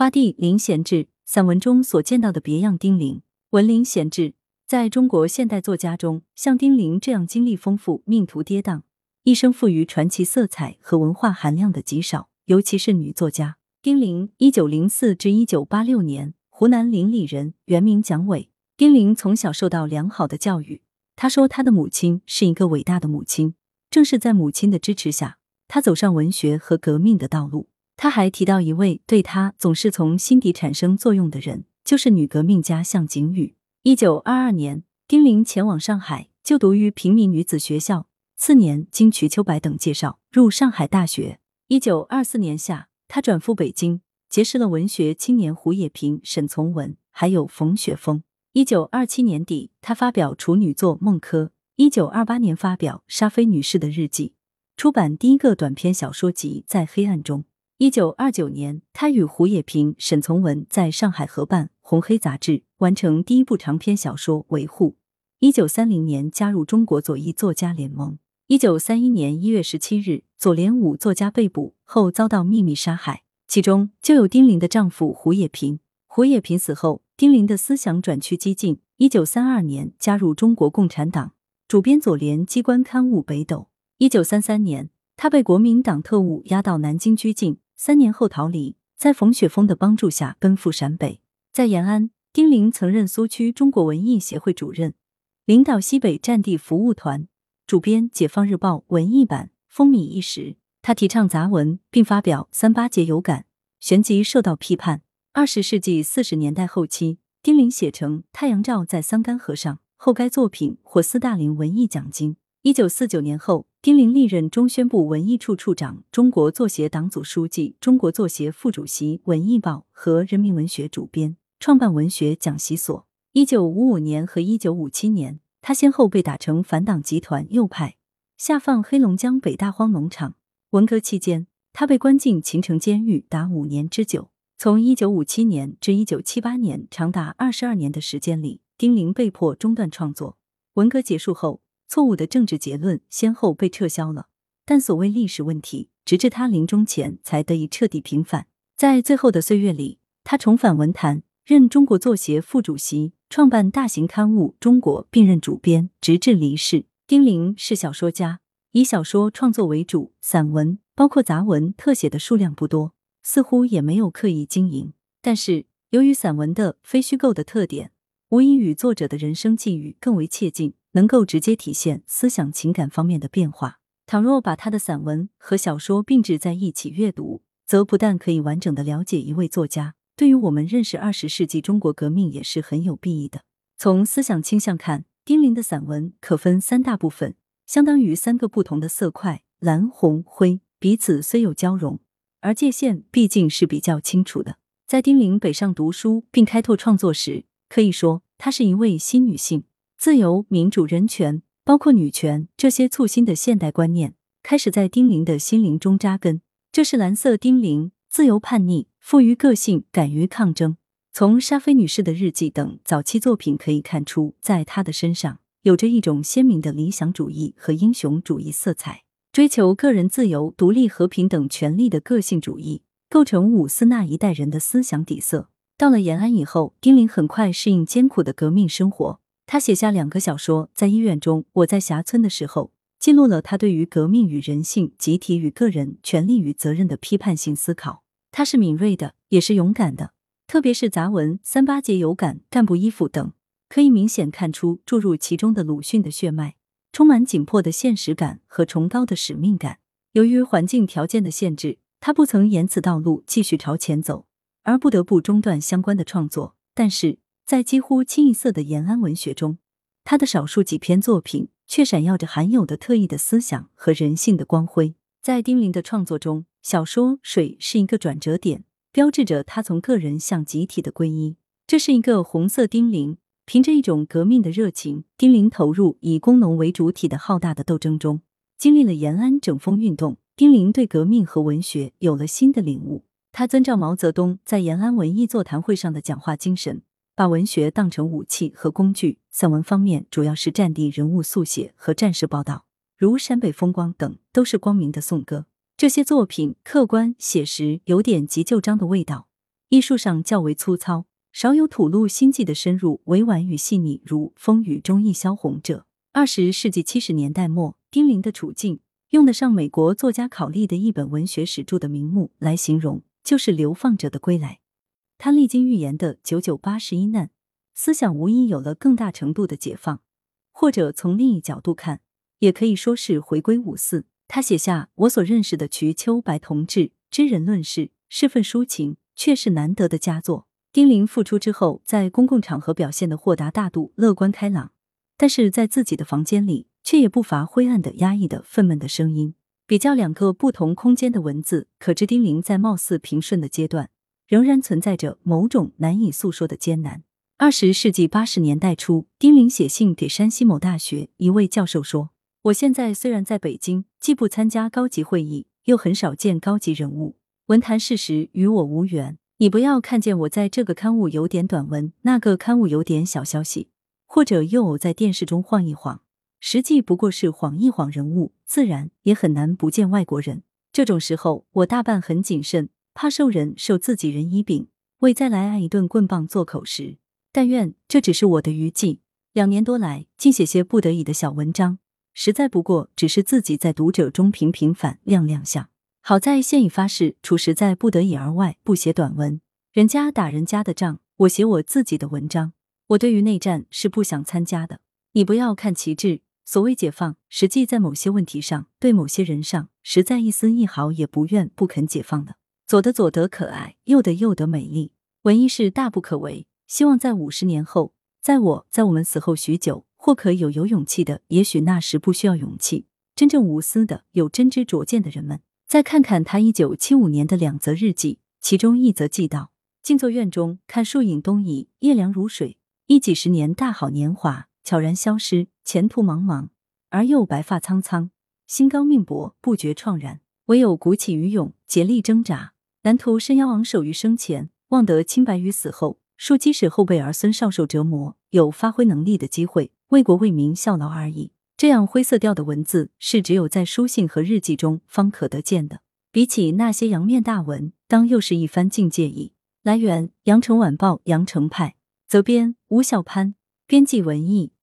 花地林贤治散文中所见到的别样丁玲，文林贤治在中国现代作家中，像丁玲这样经历丰富、命途跌宕、一生富于传奇色彩和文化含量的极少，尤其是女作家。丁玲，一九零四至一九八六年，湖南临澧人，原名蒋伟。丁玲从小受到良好的教育，她说她的母亲是一个伟大的母亲，正是在母亲的支持下，她走上文学和革命的道路。他还提到一位对他总是从心底产生作用的人，就是女革命家向景宇。一九二二年，丁玲前往上海就读于平民女子学校，次年经瞿秋白等介绍入上海大学。一九二四年夏，他转赴北京，结识了文学青年胡也平、沈从文，还有冯雪峰。一九二七年底，他发表处女作《梦柯》。一九二八年发表《沙菲女士的日记》，出版第一个短篇小说集《在黑暗中》。一九二九年，他与胡也平、沈从文在上海合办《红黑》杂志，完成第一部长篇小说《维护》。一九三零年，加入中国左翼作家联盟。一九三一年一月十七日，左联五作家被捕后遭到秘密杀害，其中就有丁玲的丈夫胡也平。胡也平死后，丁玲的思想转趋激进。一九三二年，加入中国共产党，主编左联机关刊物《北斗》。一九三三年，他被国民党特务押到南京拘禁。三年后逃离，在冯雪峰的帮助下奔赴陕北。在延安，丁玲曾任苏区中国文艺协会主任，领导西北战地服务团，主编《解放日报》文艺版，风靡一时。他提倡杂文，并发表《三八节有感》，旋即受到批判。二十世纪四十年代后期，丁玲写成《太阳照在桑干河上》，后该作品获斯大林文艺奖金。一九四九年后。丁玲历任中宣部文艺处处长、中国作协党组书记、中国作协副主席、文艺报和人民文学主编，创办文学讲习所。一九五五年和一九五七年，他先后被打成反党集团右派，下放黑龙江北大荒农场。文革期间，他被关进秦城监狱达五年之久。从一九五七年至一九七八年，长达二十二年的时间里，丁玲被迫中断创作。文革结束后。错误的政治结论先后被撤销了，但所谓历史问题，直至他临终前才得以彻底平反。在最后的岁月里，他重返文坛，任中国作协副主席，创办大型刊物《中国》，并任主编，直至离世。丁玲是小说家，以小说创作为主，散文包括杂文、特写的数量不多，似乎也没有刻意经营。但是，由于散文的非虚构的特点，无疑与作者的人生际遇更为切近。能够直接体现思想情感方面的变化。倘若把他的散文和小说并置在一起阅读，则不但可以完整的了解一位作家，对于我们认识二十世纪中国革命也是很有裨益的。从思想倾向看，丁玲的散文可分三大部分，相当于三个不同的色块：蓝、红、灰，彼此虽有交融，而界限毕竟是比较清楚的。在丁玲北上读书并开拓创作时，可以说她是一位新女性。自由、民主、人权，包括女权，这些簇新的现代观念开始在丁玲的心灵中扎根。这是蓝色丁玲，自由、叛逆、富于个性、敢于抗争。从沙菲女士的日记等早期作品可以看出，在她的身上有着一种鲜明的理想主义和英雄主义色彩，追求个人自由、独立、和平等权利的个性主义，构成伍斯那一代人的思想底色。到了延安以后，丁玲很快适应艰苦的革命生活。他写下两个小说，在医院中，我在峡村的时候，记录了他对于革命与人性、集体与个人、权利与责任的批判性思考。他是敏锐的，也是勇敢的，特别是杂文《三八节有感》《干部衣服》等，可以明显看出注入其中的鲁迅的血脉，充满紧迫的现实感和崇高的使命感。由于环境条件的限制，他不曾沿此道路继续朝前走，而不得不中断相关的创作。但是。在几乎清一色的延安文学中，他的少数几篇作品却闪耀着罕有的特异的思想和人性的光辉。在丁玲的创作中，小说《水》是一个转折点，标志着他从个人向集体的皈依。这是一个红色丁玲，凭着一种革命的热情，丁玲投入以工农为主体的浩大的斗争中。经历了延安整风运动，丁玲对革命和文学有了新的领悟。他遵照毛泽东在延安文艺座谈会上的讲话精神。把文学当成武器和工具，散文方面主要是战地人物速写和战事报道，如《陕北风光》等，都是光明的颂歌。这些作品客观写实，有点急就章的味道，艺术上较为粗糙，少有吐露心迹的深入、委婉与细腻，如《风雨中一萧红》者。二十世纪七十年代末，丁玲的处境用得上美国作家考利的一本文学史著的名目来形容，就是《流放者的归来》。他历经预言的九九八十一难，思想无疑有了更大程度的解放，或者从另一角度看，也可以说是回归五四。他写下我所认识的瞿秋白同志知人论事，是份抒情，却是难得的佳作。丁玲复出之后，在公共场合表现的豁达大度、乐观开朗。但是在自己的房间里，却也不乏灰暗的、压抑的、愤懑的声音。比较两个不同空间的文字，可知丁玲在貌似平顺的阶段，仍然存在着某种难以诉说的艰难。二十世纪八十年代初，丁玲写信给山西某大学一位教授说：“我现在虽然在北京，既不参加高级会议，又很少见高级人物，文坛事实与我无缘。你不要看见我在这个刊物有点短文，那个刊物有点小消息。”或者又偶在电视中晃一晃，实际不过是晃一晃人物，自然也很难不见外国人。这种时候，我大半很谨慎，怕受人受自己人衣柄，为再来挨一顿棍棒做口实。但愿这只是我的余悸。两年多来，竟写些不得已的小文章，实在不过只是自己在读者中平平反亮亮相。好在现已发誓，除实在不得已而外，不写短文。人家打人家的仗，我写我自己的文章。我对于内战是不想参加的。你不要看旗帜，所谓解放，实际在某些问题上，对某些人上，实在一丝一毫也不愿不肯解放的。左的左得可爱，右的右得美丽。文艺是大不可为。希望在五十年后，在我在我们死后许久，或可有有勇气的，也许那时不需要勇气，真正无私的、有真知灼见的人们，再看看他一九七五年的两则日记，其中一则记道：静坐院中，看树影东移，夜凉如水。一几十年大好年华悄然消失，前途茫茫，而又白发苍苍，心高命薄，不觉怆然。唯有鼓起余勇，竭力挣扎，南图伸腰昂首于生前，望得清白于死后。庶即使后辈儿孙少受折磨，有发挥能力的机会，为国为民效劳而已。这样灰色调的文字，是只有在书信和日记中方可得见的。比起那些阳面大文，当又是一番境界矣。来源：羊城晚报羊城派。责编：吴小潘，编辑：文艺。